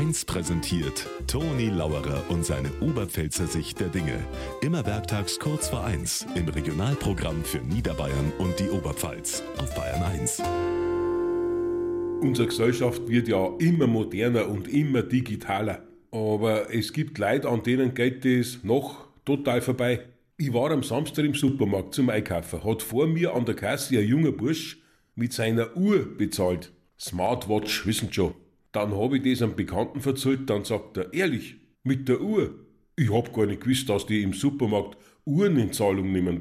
1 präsentiert Toni Lauerer und seine Oberpfälzer Sicht der Dinge. Immer werktags kurz vor 1 im Regionalprogramm für Niederbayern und die Oberpfalz auf Bayern 1. Unsere Gesellschaft wird ja immer moderner und immer digitaler. Aber es gibt Leute, an denen geht das noch total vorbei. Ich war am Samstag im Supermarkt zum Einkaufen, hat vor mir an der Kasse ein junger Bursch mit seiner Uhr bezahlt. Smartwatch, wissen schon. Dann habe ich das einem Bekannten verzählt, dann sagt er, ehrlich, mit der Uhr? Ich hab gar nicht gewusst, dass die im Supermarkt Uhren in Zahlung nehmen.